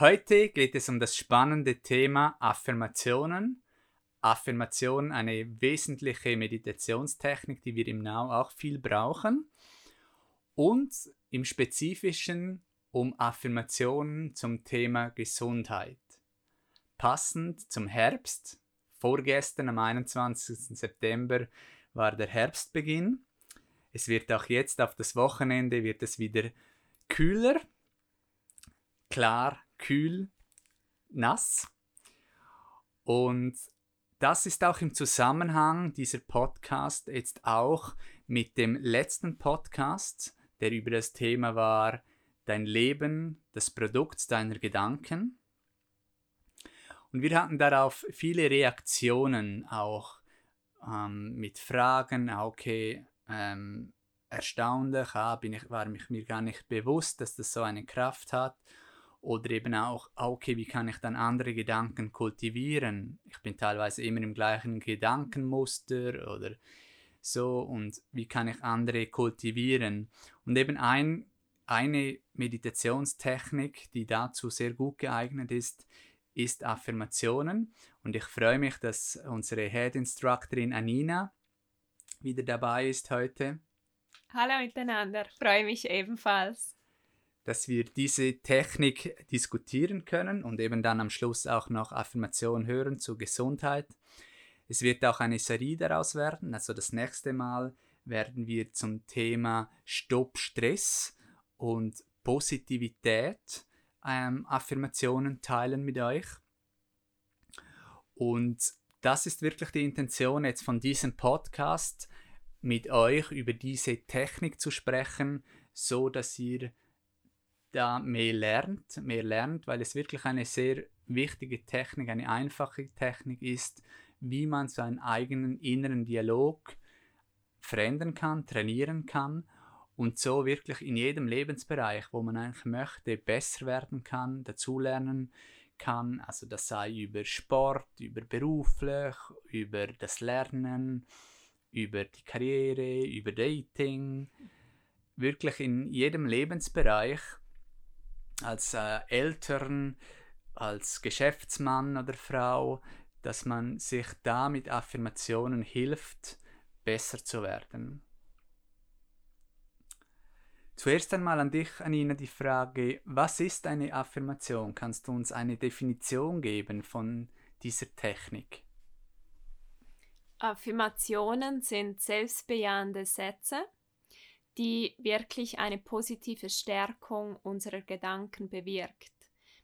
Heute geht es um das spannende Thema Affirmationen. Affirmationen, eine wesentliche Meditationstechnik, die wir im Now auch viel brauchen. Und im Spezifischen um Affirmationen zum Thema Gesundheit. Passend zum Herbst, vorgestern am 21. September war der Herbstbeginn. Es wird auch jetzt auf das Wochenende wird es wieder kühler, klar kühl, nass. Und das ist auch im Zusammenhang dieser Podcast jetzt auch mit dem letzten Podcast, der über das Thema war, dein Leben, das Produkt deiner Gedanken. Und wir hatten darauf viele Reaktionen, auch ähm, mit Fragen, ah, okay, ähm, erstaunlich, ah, bin ich, war mich mir gar nicht bewusst, dass das so eine Kraft hat. Oder eben auch, okay, wie kann ich dann andere Gedanken kultivieren? Ich bin teilweise immer im gleichen Gedankenmuster oder so und wie kann ich andere kultivieren? Und eben ein, eine Meditationstechnik, die dazu sehr gut geeignet ist, ist Affirmationen. Und ich freue mich, dass unsere Head Instructorin Anina wieder dabei ist heute. Hallo miteinander, freue mich ebenfalls dass wir diese Technik diskutieren können und eben dann am Schluss auch noch Affirmationen hören zur Gesundheit. Es wird auch eine Serie daraus werden, also das nächste Mal werden wir zum Thema Stopp Stress und Positivität ähm, Affirmationen teilen mit euch. Und das ist wirklich die Intention jetzt von diesem Podcast, mit euch über diese Technik zu sprechen, so dass ihr da mehr lernt, mehr lernt, weil es wirklich eine sehr wichtige Technik, eine einfache Technik ist, wie man seinen eigenen inneren Dialog verändern kann, trainieren kann und so wirklich in jedem Lebensbereich, wo man eigentlich möchte, besser werden kann, dazulernen kann. Also das sei über Sport, über beruflich, über das Lernen, über die Karriere, über Dating, wirklich in jedem Lebensbereich als äh, Eltern, als Geschäftsmann oder Frau, dass man sich da mit Affirmationen hilft, besser zu werden. Zuerst einmal an dich, Anina, die Frage, was ist eine Affirmation? Kannst du uns eine Definition geben von dieser Technik? Affirmationen sind selbstbejahende Sätze, die wirklich eine positive Stärkung unserer Gedanken bewirkt.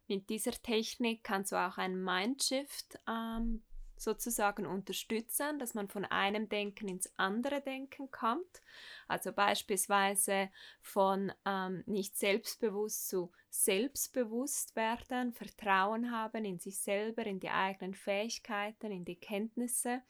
Mit dieser Technik kannst du auch ein Mindshift ähm, sozusagen unterstützen, dass man von einem Denken ins andere Denken kommt. Also beispielsweise von ähm, nicht selbstbewusst zu selbstbewusst werden, Vertrauen haben in sich selber, in die eigenen Fähigkeiten, in die Kenntnisse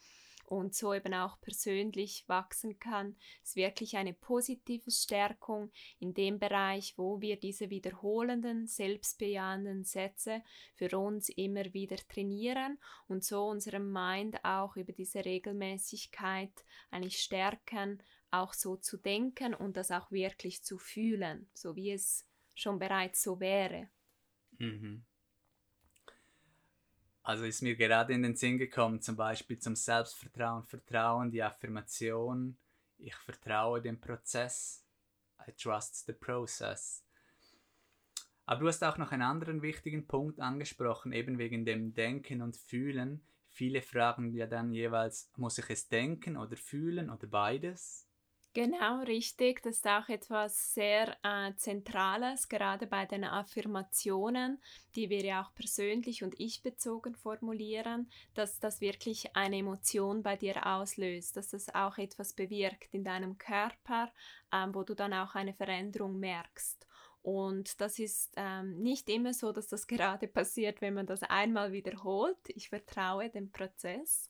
und so eben auch persönlich wachsen kann, ist wirklich eine positive Stärkung in dem Bereich, wo wir diese wiederholenden, selbstbejahenden Sätze für uns immer wieder trainieren und so unserem Mind auch über diese Regelmäßigkeit eigentlich stärken, auch so zu denken und das auch wirklich zu fühlen, so wie es schon bereits so wäre. Mhm. Also ist mir gerade in den Sinn gekommen, zum Beispiel zum Selbstvertrauen, Vertrauen, die Affirmation, ich vertraue dem Prozess, I trust the process. Aber du hast auch noch einen anderen wichtigen Punkt angesprochen, eben wegen dem Denken und Fühlen. Viele fragen ja dann jeweils, muss ich es denken oder fühlen oder beides? Genau, richtig. Das ist auch etwas sehr äh, Zentrales, gerade bei den Affirmationen, die wir ja auch persönlich und ich-bezogen formulieren, dass das wirklich eine Emotion bei dir auslöst, dass das auch etwas bewirkt in deinem Körper, äh, wo du dann auch eine Veränderung merkst. Und das ist ähm, nicht immer so, dass das gerade passiert, wenn man das einmal wiederholt. Ich vertraue dem Prozess.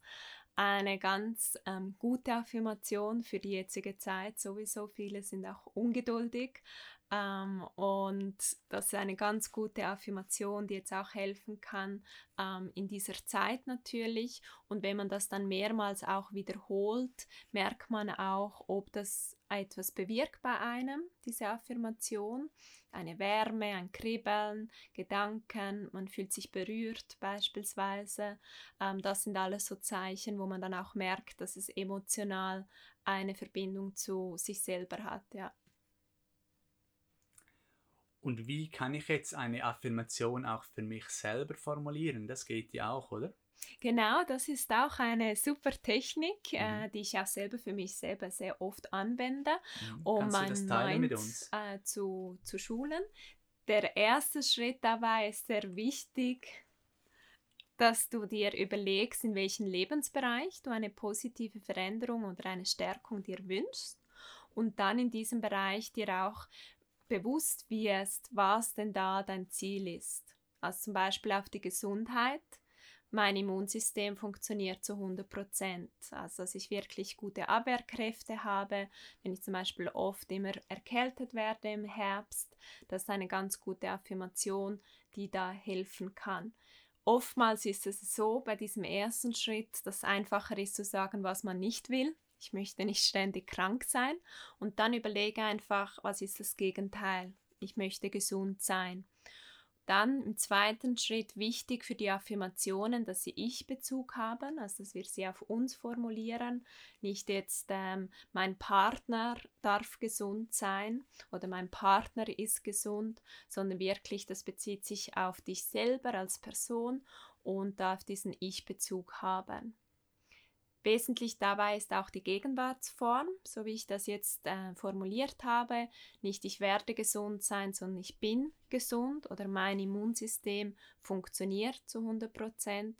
Eine ganz ähm, gute Affirmation für die jetzige Zeit. Sowieso viele sind auch ungeduldig. Ähm, und das ist eine ganz gute Affirmation, die jetzt auch helfen kann ähm, in dieser Zeit natürlich. Und wenn man das dann mehrmals auch wiederholt, merkt man auch, ob das etwas bewirkt bei einem, diese Affirmation. Eine Wärme, ein Kribbeln, Gedanken, man fühlt sich berührt beispielsweise. Ähm, das sind alles so Zeichen, wo man dann auch merkt, dass es emotional eine Verbindung zu sich selber hat. Ja. Und wie kann ich jetzt eine Affirmation auch für mich selber formulieren? Das geht ja auch, oder? Genau, das ist auch eine super Technik, äh, mhm. äh, die ich auch selber für mich selber sehr oft anwende, mhm. um mein Mind äh, zu, zu schulen. Der erste Schritt dabei ist sehr wichtig, dass du dir überlegst, in welchem Lebensbereich du eine positive Veränderung oder eine Stärkung dir wünschst und dann in diesem Bereich dir auch bewusst wirst, was denn da dein Ziel ist. Also zum Beispiel auf die Gesundheit. Mein Immunsystem funktioniert zu 100 Prozent. Also, dass ich wirklich gute Abwehrkräfte habe. Wenn ich zum Beispiel oft immer erkältet werde im Herbst, das ist eine ganz gute Affirmation, die da helfen kann. Oftmals ist es so bei diesem ersten Schritt, dass es einfacher ist zu sagen, was man nicht will ich möchte nicht ständig krank sein und dann überlege einfach, was ist das Gegenteil? Ich möchte gesund sein. Dann im zweiten Schritt wichtig für die Affirmationen, dass sie Ich-Bezug haben, also dass wir sie auf uns formulieren. Nicht jetzt ähm, mein Partner darf gesund sein oder mein Partner ist gesund, sondern wirklich, das bezieht sich auf dich selber als Person und darf diesen Ich-Bezug haben. Wesentlich dabei ist auch die Gegenwartsform, so wie ich das jetzt äh, formuliert habe. Nicht ich werde gesund sein, sondern ich bin gesund oder mein Immunsystem funktioniert zu 100 Prozent.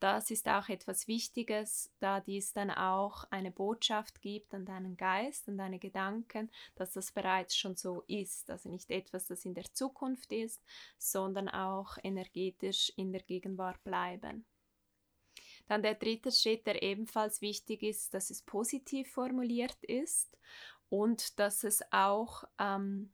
Das ist auch etwas Wichtiges, da dies dann auch eine Botschaft gibt an deinen Geist, und deine Gedanken, dass das bereits schon so ist. Also nicht etwas, das in der Zukunft ist, sondern auch energetisch in der Gegenwart bleiben. Dann der dritte Schritt, der ebenfalls wichtig ist, dass es positiv formuliert ist und dass es auch ähm,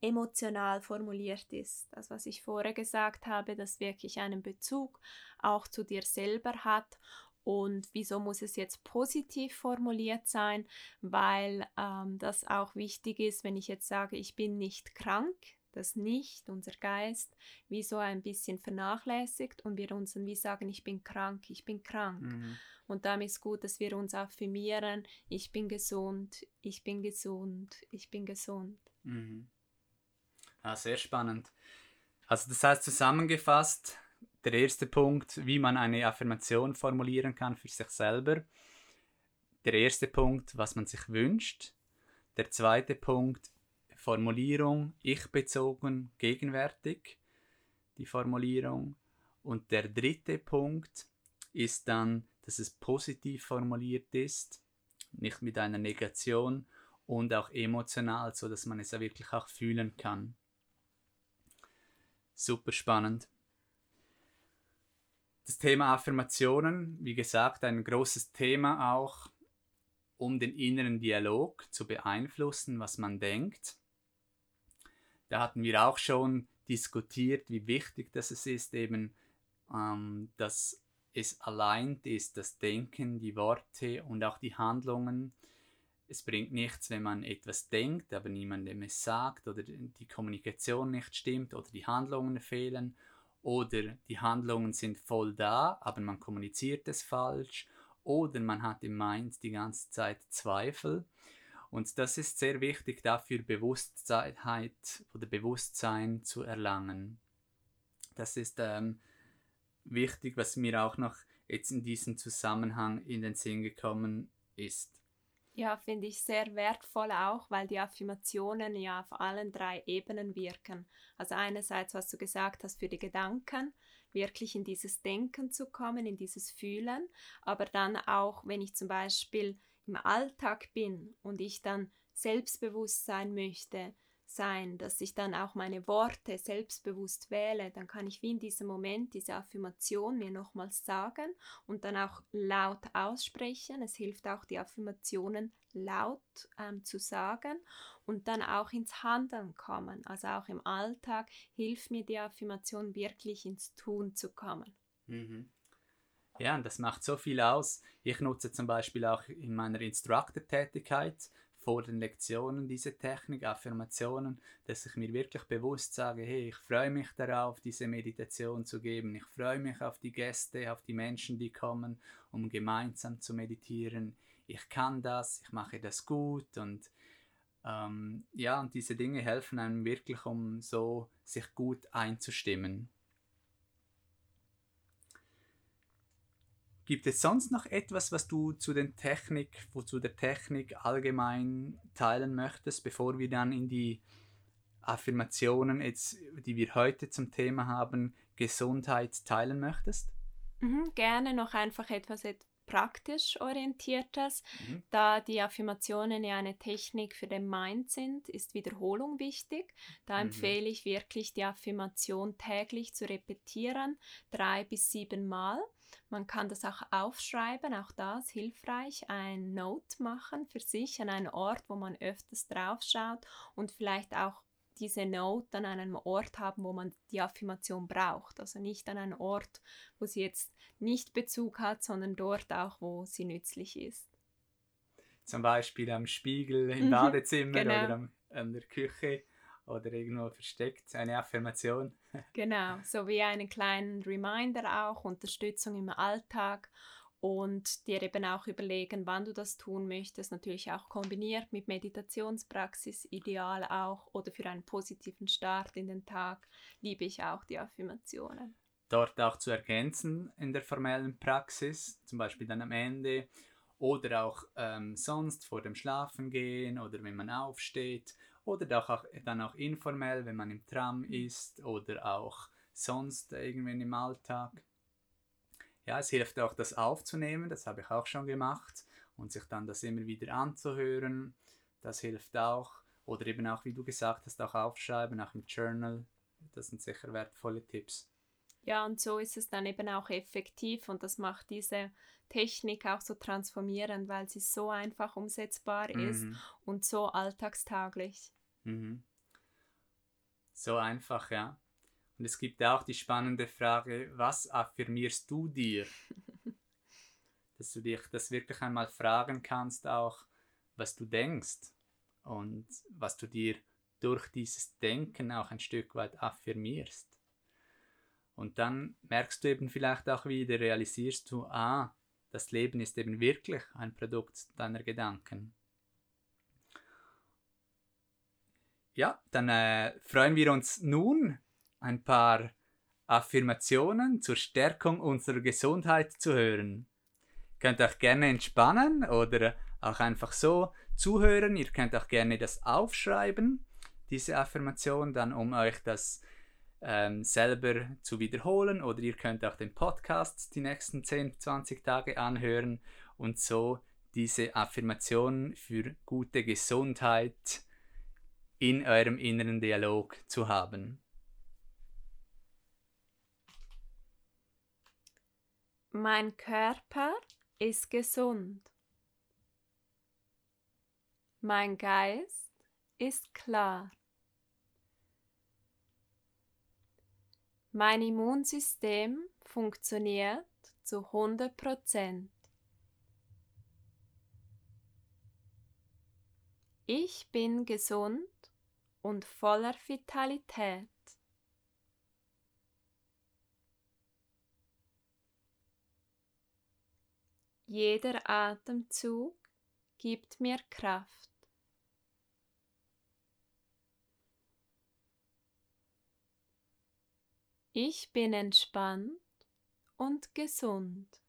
emotional formuliert ist. Das, was ich vorher gesagt habe, dass wirklich einen Bezug auch zu dir selber hat. Und wieso muss es jetzt positiv formuliert sein? Weil ähm, das auch wichtig ist, wenn ich jetzt sage, ich bin nicht krank, das nicht, unser Geist, wie so ein bisschen vernachlässigt und wir uns dann wie sagen, ich bin krank, ich bin krank. Mhm. Und damit ist gut, dass wir uns affirmieren, ich bin gesund, ich bin gesund, ich bin gesund. Mhm. Ja, sehr spannend. Also das heißt zusammengefasst, der erste Punkt, wie man eine Affirmation formulieren kann für sich selber. Der erste Punkt, was man sich wünscht. Der zweite Punkt, Formulierung ich-bezogen, gegenwärtig, die Formulierung. Und der dritte Punkt ist dann, dass es positiv formuliert ist, nicht mit einer Negation und auch emotional, so dass man es ja wirklich auch fühlen kann. Super spannend. Das Thema Affirmationen, wie gesagt, ein großes Thema auch, um den inneren Dialog zu beeinflussen, was man denkt. Da hatten wir auch schon diskutiert, wie wichtig das ist, eben, ähm, dass es allein ist, das Denken, die Worte und auch die Handlungen. Es bringt nichts, wenn man etwas denkt, aber niemandem es sagt oder die Kommunikation nicht stimmt oder die Handlungen fehlen oder die Handlungen sind voll da, aber man kommuniziert es falsch oder man hat im Mind die ganze Zeit Zweifel. Und das ist sehr wichtig dafür, Bewusstheit oder Bewusstsein zu erlangen. Das ist ähm, wichtig, was mir auch noch jetzt in diesem Zusammenhang in den Sinn gekommen ist. Ja, finde ich sehr wertvoll auch, weil die Affirmationen ja auf allen drei Ebenen wirken. Also einerseits, was du gesagt hast, für die Gedanken, wirklich in dieses Denken zu kommen, in dieses Fühlen, aber dann auch, wenn ich zum Beispiel im Alltag bin und ich dann selbstbewusst sein möchte, sein, dass ich dann auch meine Worte selbstbewusst wähle, dann kann ich wie in diesem Moment diese Affirmation mir nochmals sagen und dann auch laut aussprechen. Es hilft auch, die Affirmationen laut ähm, zu sagen und dann auch ins Handeln kommen. Also auch im Alltag hilft mir die Affirmation wirklich ins Tun zu kommen. Mhm. Ja, und das macht so viel aus. Ich nutze zum Beispiel auch in meiner Instructor-Tätigkeit vor den Lektionen diese Technik, Affirmationen, dass ich mir wirklich bewusst sage, hey, ich freue mich darauf, diese Meditation zu geben. Ich freue mich auf die Gäste, auf die Menschen, die kommen, um gemeinsam zu meditieren. Ich kann das, ich mache das gut und ähm, ja, und diese Dinge helfen einem wirklich, um so sich gut einzustimmen. Gibt es sonst noch etwas, was du zu den Technik, zu der Technik allgemein teilen möchtest, bevor wir dann in die Affirmationen, jetzt, die wir heute zum Thema haben, Gesundheit teilen möchtest? Mhm, gerne noch einfach etwas praktisch orientiertes. Mhm. Da die Affirmationen ja eine Technik für den Mind sind, ist Wiederholung wichtig. Da mhm. empfehle ich wirklich, die Affirmation täglich zu repetieren, drei bis sieben Mal. Man kann das auch aufschreiben, auch das hilfreich, ein Note machen für sich an einen Ort, wo man öfters drauf schaut und vielleicht auch diese Note an einem Ort haben, wo man die Affirmation braucht. Also nicht an einem Ort, wo sie jetzt nicht Bezug hat, sondern dort auch, wo sie nützlich ist. Zum Beispiel am Spiegel im mhm, Badezimmer genau. oder am, an der Küche oder irgendwo versteckt, eine Affirmation. genau, so wie einen kleinen Reminder auch, Unterstützung im Alltag und dir eben auch überlegen, wann du das tun möchtest, natürlich auch kombiniert mit Meditationspraxis, ideal auch oder für einen positiven Start in den Tag liebe ich auch die Affirmationen. Dort auch zu ergänzen in der formellen Praxis, zum Beispiel dann am Ende oder auch ähm, sonst vor dem Schlafengehen oder wenn man aufsteht oder auch, dann auch informell, wenn man im Tram ist oder auch sonst irgendwann im Alltag ja, es hilft auch, das aufzunehmen, das habe ich auch schon gemacht und sich dann das immer wieder anzuhören, das hilft auch. Oder eben auch, wie du gesagt hast, auch aufschreiben, auch im Journal, das sind sicher wertvolle Tipps. Ja, und so ist es dann eben auch effektiv und das macht diese Technik auch so transformierend, weil sie so einfach umsetzbar mhm. ist und so alltagstaglich. Mhm. So einfach, ja. Und es gibt auch die spannende Frage, was affirmierst du dir? Dass du dich das wirklich einmal fragen kannst, auch was du denkst und was du dir durch dieses Denken auch ein Stück weit affirmierst. Und dann merkst du eben vielleicht auch wieder, realisierst du, ah, das Leben ist eben wirklich ein Produkt deiner Gedanken. Ja, dann äh, freuen wir uns nun ein paar Affirmationen zur Stärkung unserer Gesundheit zu hören. Ihr könnt auch gerne entspannen oder auch einfach so zuhören. Ihr könnt auch gerne das aufschreiben, diese Affirmation, dann um euch das ähm, selber zu wiederholen. Oder ihr könnt auch den Podcast die nächsten 10, 20 Tage anhören und so diese Affirmation für gute Gesundheit in eurem inneren Dialog zu haben. Mein Körper ist gesund. Mein Geist ist klar. Mein Immunsystem funktioniert zu 100 Prozent. Ich bin gesund und voller Vitalität. Jeder Atemzug gibt mir Kraft. Ich bin entspannt und gesund.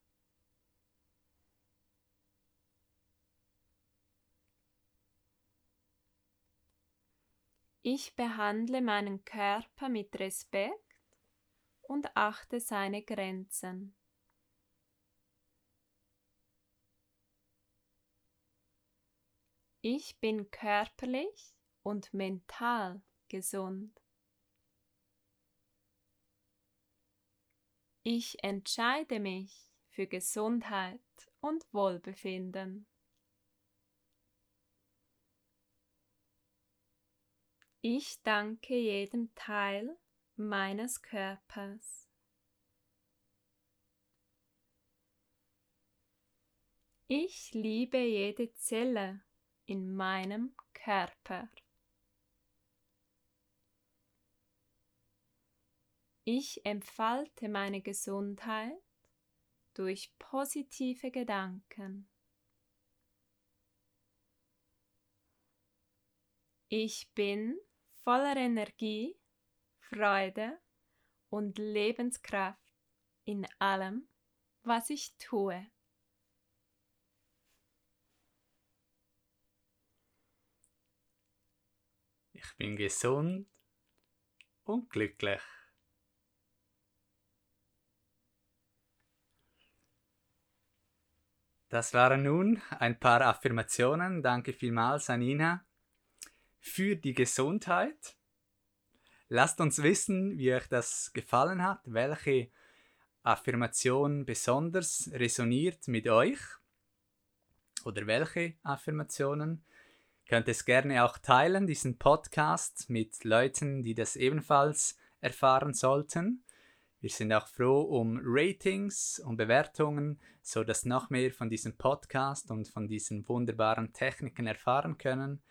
Ich behandle meinen Körper mit Respekt und achte seine Grenzen. Ich bin körperlich und mental gesund. Ich entscheide mich für Gesundheit und Wohlbefinden. Ich danke jedem Teil meines Körpers. Ich liebe jede Zelle in meinem Körper. Ich entfalte meine Gesundheit durch positive Gedanken. Ich bin voller Energie, Freude und Lebenskraft in allem, was ich tue. Ich bin gesund und glücklich. Das waren nun ein paar Affirmationen. Danke vielmals Anina für die Gesundheit. Lasst uns wissen, wie euch das gefallen hat, welche Affirmation besonders resoniert mit euch oder welche Affirmationen. Könnt es gerne auch teilen, diesen Podcast mit Leuten, die das ebenfalls erfahren sollten. Wir sind auch froh um Ratings und Bewertungen, so dass noch mehr von diesem Podcast und von diesen wunderbaren Techniken erfahren können.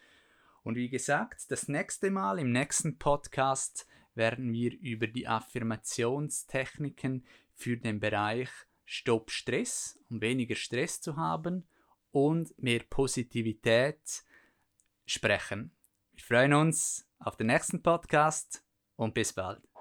Und wie gesagt, das nächste Mal im nächsten Podcast werden wir über die Affirmationstechniken für den Bereich Stopp Stress, um weniger Stress zu haben und mehr Positivität sprechen. Wir freuen uns auf den nächsten Podcast und bis bald.